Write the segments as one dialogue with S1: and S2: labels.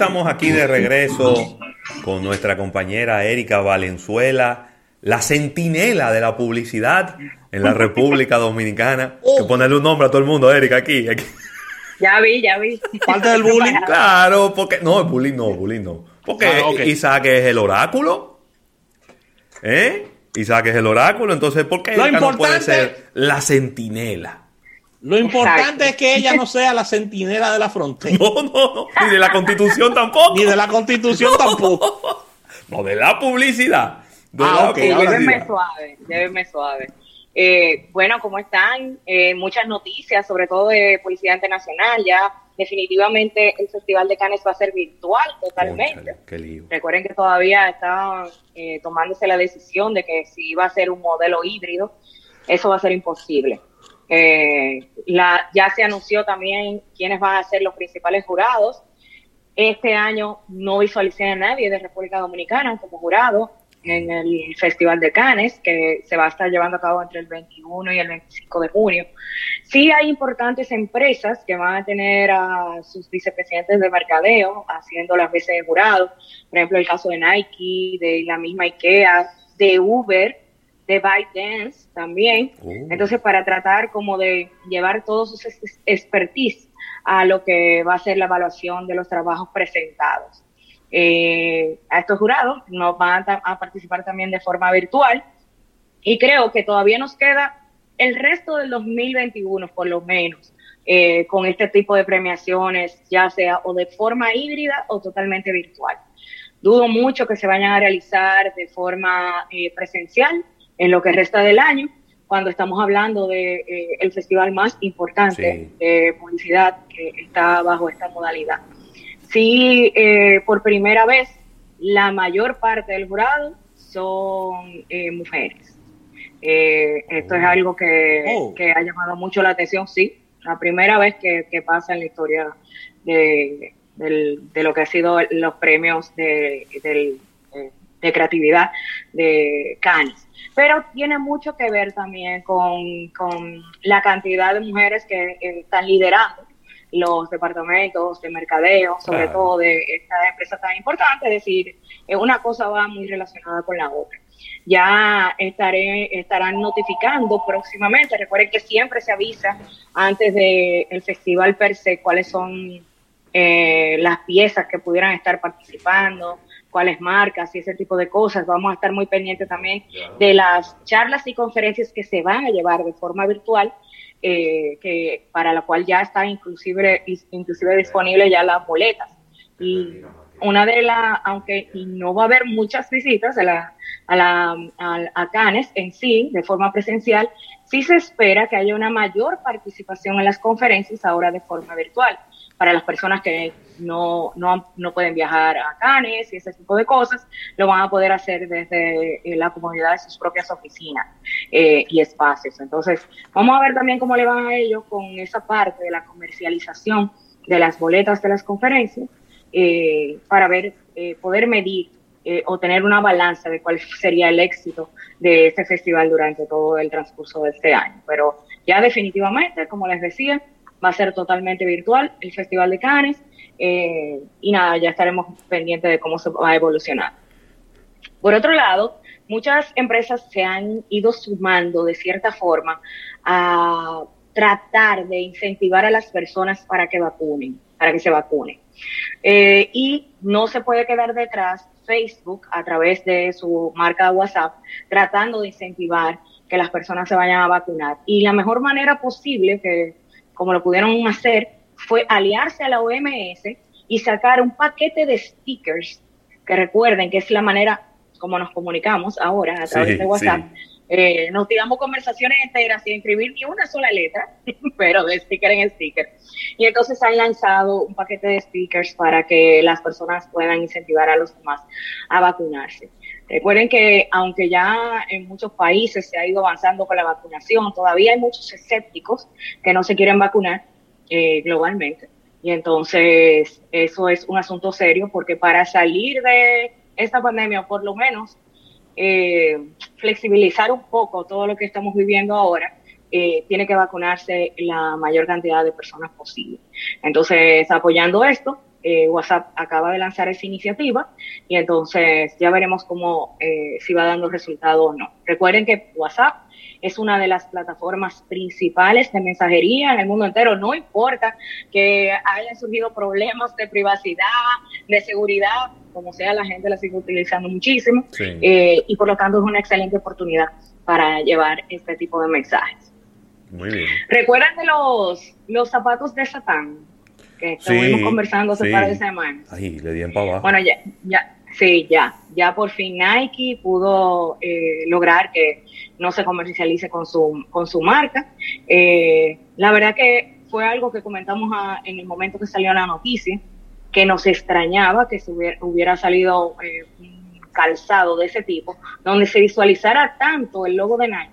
S1: estamos aquí de regreso con nuestra compañera Erika Valenzuela, la centinela de la publicidad en la República Dominicana. Que ponerle un nombre a todo el mundo, Erika, aquí.
S2: Ya vi, ya vi.
S1: Parte del bullying. Claro, porque. No, bullying no, bullying no. Porque ah, Isaac es el oráculo. ¿Eh? Isaac es el oráculo, entonces, ¿por qué Erika no puede ser la centinela?
S3: Lo importante es que ella no sea la centinela de la frontera.
S1: No, no, no. Ni de la constitución tampoco.
S3: Ni de la constitución tampoco.
S1: No, de la publicidad.
S2: ah, ok. Llévenme suave, llévenme suave. Eh, bueno, ¿cómo están? Eh, muchas noticias, sobre todo de Policía Internacional. Ya definitivamente el Festival de Cannes va a ser virtual totalmente. Recuerden que todavía está eh, tomándose la decisión de que si va a ser un modelo híbrido, eso va a ser imposible. Eh, la, ya se anunció también quiénes van a ser los principales jurados. Este año no visualicé a nadie de República Dominicana como jurado en el Festival de Cannes, que se va a estar llevando a cabo entre el 21 y el 25 de junio. Sí hay importantes empresas que van a tener a sus vicepresidentes de mercadeo haciendo las veces de jurado. Por ejemplo, el caso de Nike, de la misma IKEA, de Uber, de ByteDance también. Oh. Entonces, para tratar como de llevar todos sus expertise a lo que va a ser la evaluación de los trabajos presentados. Eh, a estos jurados nos van a, participar también de forma virtual y creo que todavía nos queda el resto del 2021, por lo menos, eh, con este tipo de premiaciones, ya sea o de forma híbrida o totalmente virtual. Dudo mucho que se vayan a realizar de forma eh, presencial, en lo que resta del año, cuando estamos hablando de eh, el festival más importante de publicidad que está bajo esta modalidad. Sí, eh, por primera vez, la mayor parte del jurado son eh, mujeres. esto es oh. algo oh. que, ha llamado mucho la atención, sí, la primera vez que, pasa en la historia de, lo que ha sido los premios de, de creatividad de Cannes pero tiene mucho que ver también con, la cantidad de mujeres que están liderando los departamentos de mercadeo, sobre todo de esta empresa tan importante, es decir, una cosa va muy relacionada con la otra. Ya estaré, estarán notificando próximamente, recuerden que siempre se avisa antes del festival per se cuáles son eh, las piezas que pudieran estar participando, cuáles marcas y ese tipo de cosas. Vamos a estar muy pendientes también de las charlas y conferencias que se van a llevar de forma virtual, eh, que para la cual ya está inclusive, inclusive disponible ya las boletas. Y una de las, aunque no va a haber muchas visitas a la, a la a, Canes en sí, de forma presencial, sí se espera que haya una mayor participación en las conferencias ahora de forma virtual para las personas que no, no, no pueden viajar a Cannes y ese tipo de cosas, lo van a poder hacer desde eh, la comunidad de sus propias oficinas eh, y espacios. Entonces, vamos a ver también cómo le van a ellos con esa parte de la comercialización de las boletas de las conferencias eh, para ver, poder medir o tener una balanza de cuál sería el éxito de este festival durante todo el transcurso de este año. Pero ya definitivamente, como les decía, va a ser totalmente virtual el Festival de Cannes eh, y nada, ya estaremos pendientes de cómo se va a evolucionar. Por otro lado, muchas empresas se han ido sumando de cierta forma a tratar de incentivar a las personas para que vacunen, para que se vacunen. Eh, y no se puede quedar detrás Facebook a través de su marca WhatsApp tratando de incentivar que las personas se vayan a vacunar. Y la mejor manera posible que como lo pudieron hacer, fue aliarse a la OMS y sacar un paquete de stickers, que recuerden que es la manera como nos comunicamos ahora a través de WhatsApp. Eh, nos tiramos conversaciones enteras sin escribir ni una sola letra, pero de sticker en sticker. Y entonces han lanzado un paquete de stickers para que las personas puedan incentivar a los demás a vacunarse. Recuerden que aunque ya en muchos países se ha ido avanzando con la vacunación, todavía hay muchos escépticos que no se quieren vacunar eh, globalmente. Y entonces eso es un asunto serio porque para salir de esta pandemia, por lo menos, eh, flexibilizar un poco todo lo que estamos viviendo ahora, eh, tiene que vacunarse la mayor cantidad de personas posible. Entonces, apoyando esto, eh, WhatsApp acaba de lanzar esa iniciativa y entonces ya veremos cómo eh, si va dando resultado o no. Recuerden que WhatsApp es una de las plataformas principales de mensajería en el mundo entero. No importa que hayan surgido problemas de privacidad, de seguridad, como sea, la gente la sigue utilizando muchísimo eh, y por lo tanto es una excelente oportunidad para llevar este tipo de mensajes.
S1: Muy bien.
S2: ¿Recuerdan de los, los zapatos de Satán? Que estuvimos conversando hace par de semanas.
S1: Ahí, le di en para abajo.
S2: Bueno, ya, ya, sí, ya. Ya por fin Nike pudo eh, lograr que no se comercialice con su, con su marca. Eh, la verdad que fue algo que comentamos en el momento que salió la noticia que nos extrañaba que se hubiera, salido eh, un calzado de ese tipo, donde se visualizara tanto el logo de Nike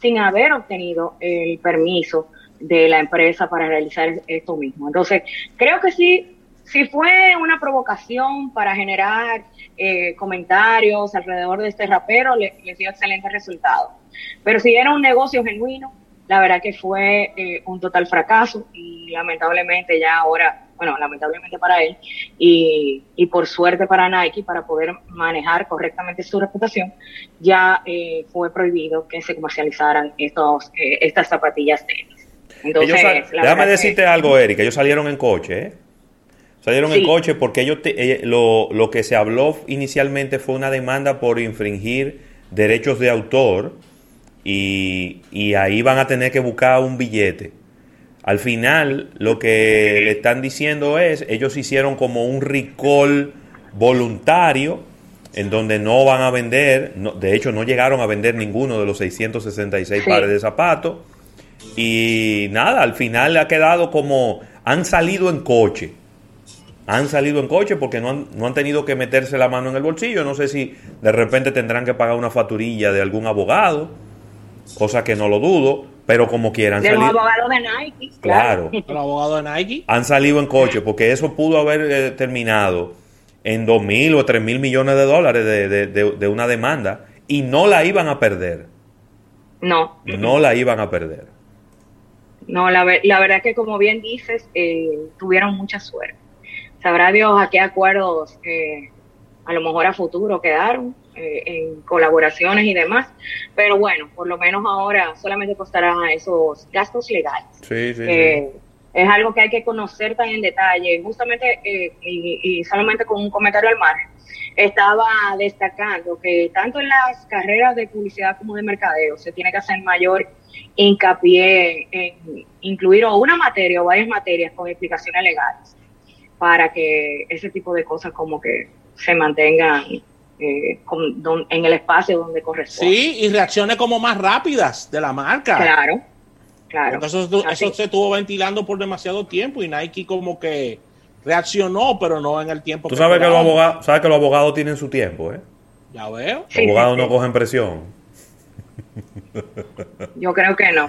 S2: sin haber obtenido el permiso de la empresa para realizar esto mismo. Entonces, creo que sí, sí fue una provocación para generar eh, comentarios alrededor de este rapero, le, dio excelente resultado. Pero si era un negocio genuino, la verdad que fue eh, un total fracaso y lamentablemente ya ahora bueno, lamentablemente para él, y, y, por suerte para Nike, para poder manejar correctamente su reputación, ya eh, fue prohibido que se comercializaran estos, eh, estas zapatillas tenis.
S1: Entonces, déjame decirte algo, Erika, ellos salieron en coche, ¿eh? Salieron en coche porque ellos lo, lo que se habló inicialmente fue una demanda por infringir derechos de autor y, y ahí van a tener que buscar un billete al final, lo que le están diciendo es, ellos hicieron como un recall voluntario, en donde no van a vender, de hecho no llegaron a vender ninguno de los 666 pares de zapatos. Y nada, al final ha quedado como, han salido en coche. Han salido en coche porque no han, no han tenido que meterse la mano en el bolsillo. No sé si de repente tendrán que pagar una facturilla de algún abogado, cosa que no lo dudo pero como quieran.
S2: salir. abogado de Nike.
S1: Claro.
S3: El abogado de Nike.
S1: Han salido en coche porque eso pudo haber eh, terminado en dos mil o tres mil millones de dólares de, una demanda y no la iban a perder.
S2: No.
S1: No la iban a perder.
S2: No, la, la verdad que como bien dices, eh, tuvieron mucha suerte. Sabrá Dios a qué acuerdos eh, a lo mejor a futuro quedaron eh, en colaboraciones y demás, pero bueno, por lo menos ahora solamente costarán esos gastos legales.
S1: Sí, sí,
S2: eh, Es algo que hay que conocer tan en detalle, justamente eh, y, solamente con un comentario al margen. Estaba destacando que tanto en las carreras de publicidad como de mercadeo se tiene que hacer mayor hincapié en incluir o una materia o varias materias con explicaciones legales para que ese tipo de cosas como que se mantengan eh, en el espacio donde corresponde.
S3: Sí, y reacciones como más rápidas de la marca.
S2: Claro, claro.
S3: eso, se estuvo ventilando por demasiado tiempo y Nike como que reaccionó, pero no en el tiempo.
S1: Tú sabes que, los abogados, sabes que los abogados tienen su tiempo, ¿eh?
S3: Ya veo.
S1: Los abogados no cogen presión.
S2: Yo creo que no.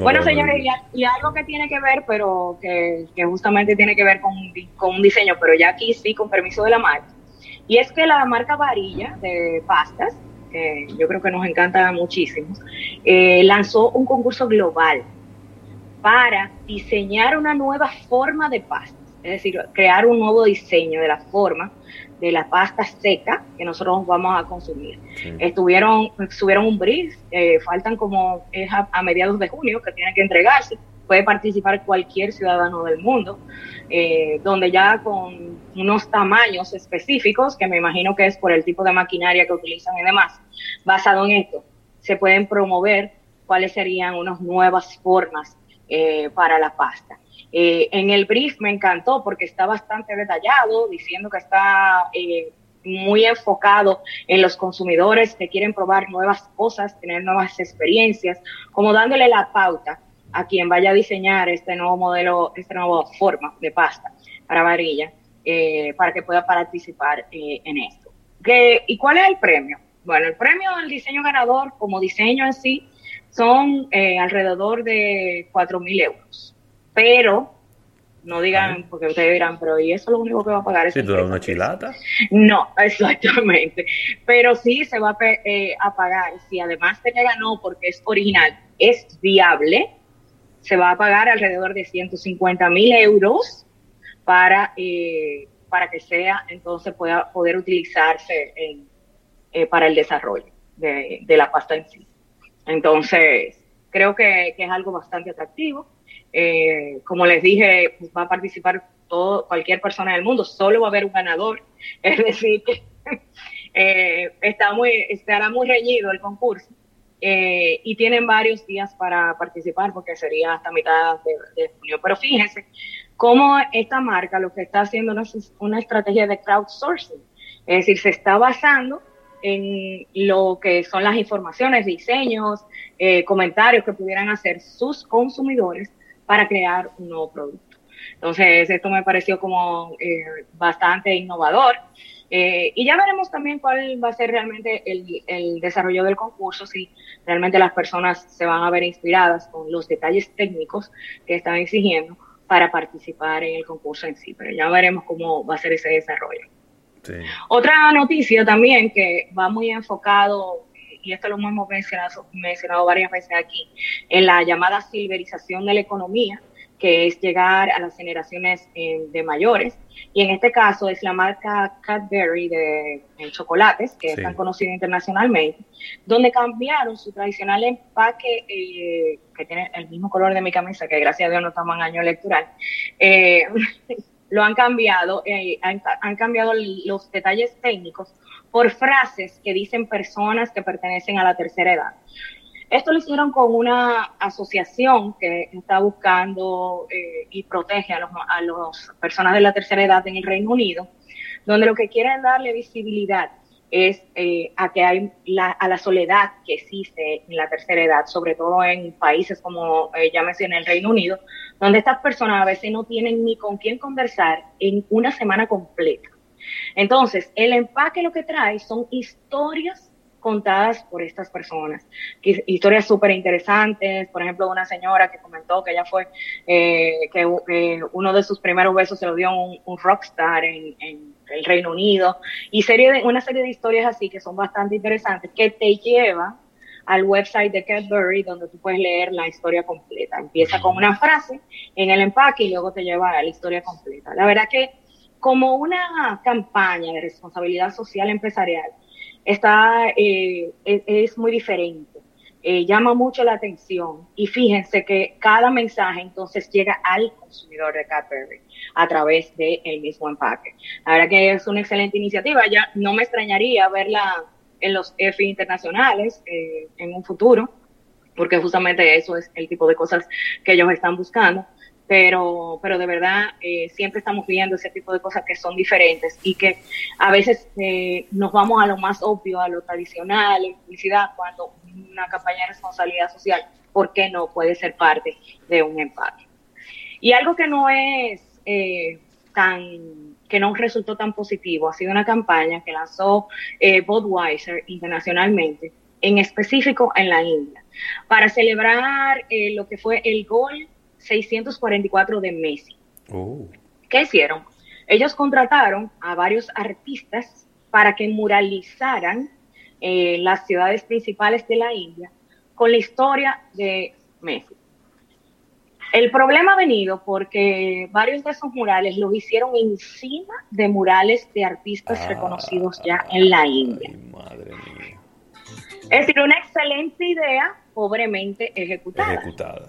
S2: bueno, señores, y, algo que tiene que ver, pero que, justamente tiene que ver con, con, un diseño, pero ya aquí sí, con permiso de la marca. Y es que la marca Varilla de pastas, que yo creo que nos encanta muchísimo, eh, lanzó un concurso global para diseñar una nueva forma de pastas, es decir, crear un nuevo diseño de la forma de la pasta seca que nosotros vamos a consumir. Estuvieron, subieron un brief, eh, faltan como es a, mediados de junio que tienen que entregarse, puede participar cualquier ciudadano del mundo, eh, donde ya con unos tamaños específicos, que me imagino que es por el tipo de maquinaria que utilizan y demás, basado en esto, se pueden promover cuáles serían unas nuevas formas eh, para la pasta. Eh, en el brief me encantó porque está bastante detallado, diciendo que está eh, muy enfocado en los consumidores que quieren probar nuevas cosas, tener nuevas experiencias, como dándole la pauta a quien vaya a diseñar este nuevo modelo, esta nueva forma de pasta para varilla, eh, para que pueda participar en esto. ¿Y cuál es el premio? Bueno, el premio del diseño ganador como diseño en sí son alrededor de 4.000 euros pero no digan, porque ustedes dirán, pero ¿y eso es lo único que va a pagar?
S1: ¿Sí, tú una chilata?
S2: No, exactamente. Pero sí se va a, eh, a pagar, si además de que ganó porque es original, es viable, se va a pagar alrededor de 150 mil euros para, eh, para que sea, entonces pueda poder utilizarse eh, para el desarrollo de, la pasta en sí. Entonces, creo que, es algo bastante atractivo. Eh, como les dije, pues, va a participar todo, cualquier persona del mundo, solo va a haber un ganador, es decir, que está muy, estará muy reñido el concurso. y tienen varios días para participar porque sería hasta mitad de, de junio. Pero fíjense cómo esta marca lo que está haciendo es una estrategia de crowdsourcing. Es decir, se está basando en lo que son las informaciones, diseños, eh, comentarios que pudieran hacer sus consumidores para crear un nuevo producto. Entonces, esto me pareció como eh, bastante innovador. Eh, y ya veremos también cuál va a ser realmente el, el, desarrollo del concurso, si realmente las personas se van a ver inspiradas con los detalles técnicos que están exigiendo para participar en el concurso en sí, pero ya veremos cómo va a ser ese desarrollo. Otra noticia también que va muy enfocado, y esto lo hemos mencionado, mencionado varias veces aquí, en la llamada silverización de la economía, que es llegar a las generaciones eh, de mayores. Y en este caso es la marca Cadbury de, chocolates, que es tan conocida internacionalmente, donde cambiaron su tradicional empaque, eh, que tiene el mismo color de mi camisa, que gracias a Dios no estamos en año electoral, eh, lo han cambiado, han, han cambiado los detalles técnicos por frases que dicen personas que pertenecen a la tercera edad. Esto lo hicieron con una asociación que está buscando eh, y protege a las personas de la tercera edad en el Reino Unido, donde lo que quieren darle visibilidad es eh, a que hay a la soledad que existe en la tercera edad, sobre todo en países como eh, ya mencioné el Reino Unido, donde estas personas a veces no tienen ni con quién conversar en una semana completa. Entonces, el empaque lo que trae son historias contadas por estas personas. Historias súper interesantes, por ejemplo, una señora que comentó que ella fue, eh, que uno de sus primeros besos se lo dio un, un rockstar en, el Reino Unido, y serie de, una serie de historias así que son bastante interesantes, que te lleva al website de Cadbury donde tú puedes leer la historia completa. Empieza con una frase en el empaque y luego te lleva a la historia completa. La verdad que como una campaña de responsabilidad social empresarial, está, eh, es, muy diferente. Eh, llama mucho la atención. Y fíjense que cada mensaje entonces llega al consumidor de Cadbury a través del mismo empaque. La verdad que es una excelente iniciativa, ya no me extrañaría verla en los F internacionales eh, en un futuro, porque justamente eso es el tipo de cosas que ellos están buscando. Pero, pero de verdad eh, siempre estamos viendo ese tipo de cosas que son diferentes y que a veces eh, nos vamos a lo más obvio, a lo tradicional, en publicidad, cuando una campaña de responsabilidad social, ¿por qué no puede ser parte de un empate? Y algo que no es eh, tan, que no resultó tan positivo, ha sido una campaña que lanzó Budweiser internacionalmente, en específico en la India, para celebrar lo que fue el gol 644 de Messi. Oh. ¿Qué hicieron? Ellos contrataron a varios artistas para que muralizaran eh, las ciudades principales de la India con la historia de Messi. El problema ha venido porque varios de esos murales los hicieron encima de murales de artistas ah. reconocidos ya en la India. Es decir, una excelente idea, pobremente ejecutada. Ejecutada.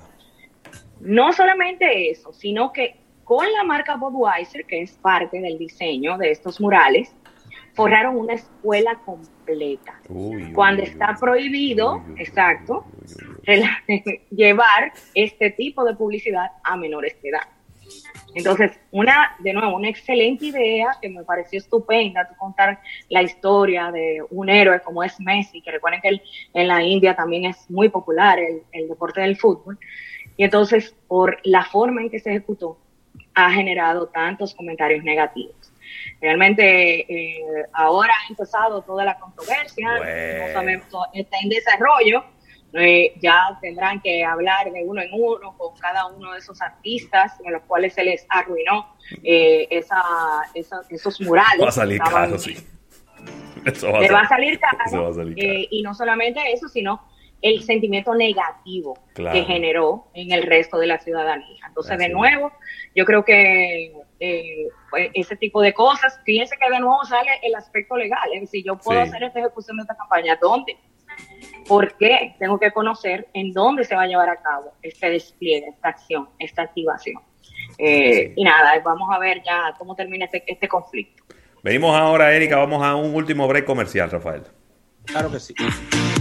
S2: No solamente eso, sino que con la marca Budweiser, que es parte del diseño de estos murales, forraron una escuela completa. cuando está prohibido, exacto, llevar este tipo de publicidad a menores de edad. Entonces, una, de nuevo, una excelente idea que me pareció estupenda, contar la historia de un héroe como es Messi, que recuerden que en la India también es muy popular el deporte del fútbol. Y entonces, por la forma en que se ejecutó, ha generado tantos comentarios negativos. Realmente eh, ahora ha empezado toda la controversia, está en desarrollo, eh, ya tendrán que hablar de uno en uno con cada uno de esos artistas en los cuales se les arruinó eh, esa, esos murales.
S1: Va a salir caro, sí.
S2: va, va, a salir caro. y no solamente eso, sino el sentimiento negativo que generó en el resto de la ciudadanía. Entonces, de nuevo, yo creo que eh, pues, ese tipo de cosas. Fíjense que de nuevo sale el aspecto legal, es decir, yo puedo hacer esta ejecución de esta campaña, ¿dónde? ¿Por qué? Tengo que conocer en dónde se va a llevar a cabo este despliegue, esta acción, esta activación. Eh, y nada, vamos a ver ya cómo termina este, este conflicto.
S1: Venimos ahora, Erika, vamos a un último break comercial, Rafael.
S3: Claro que sí.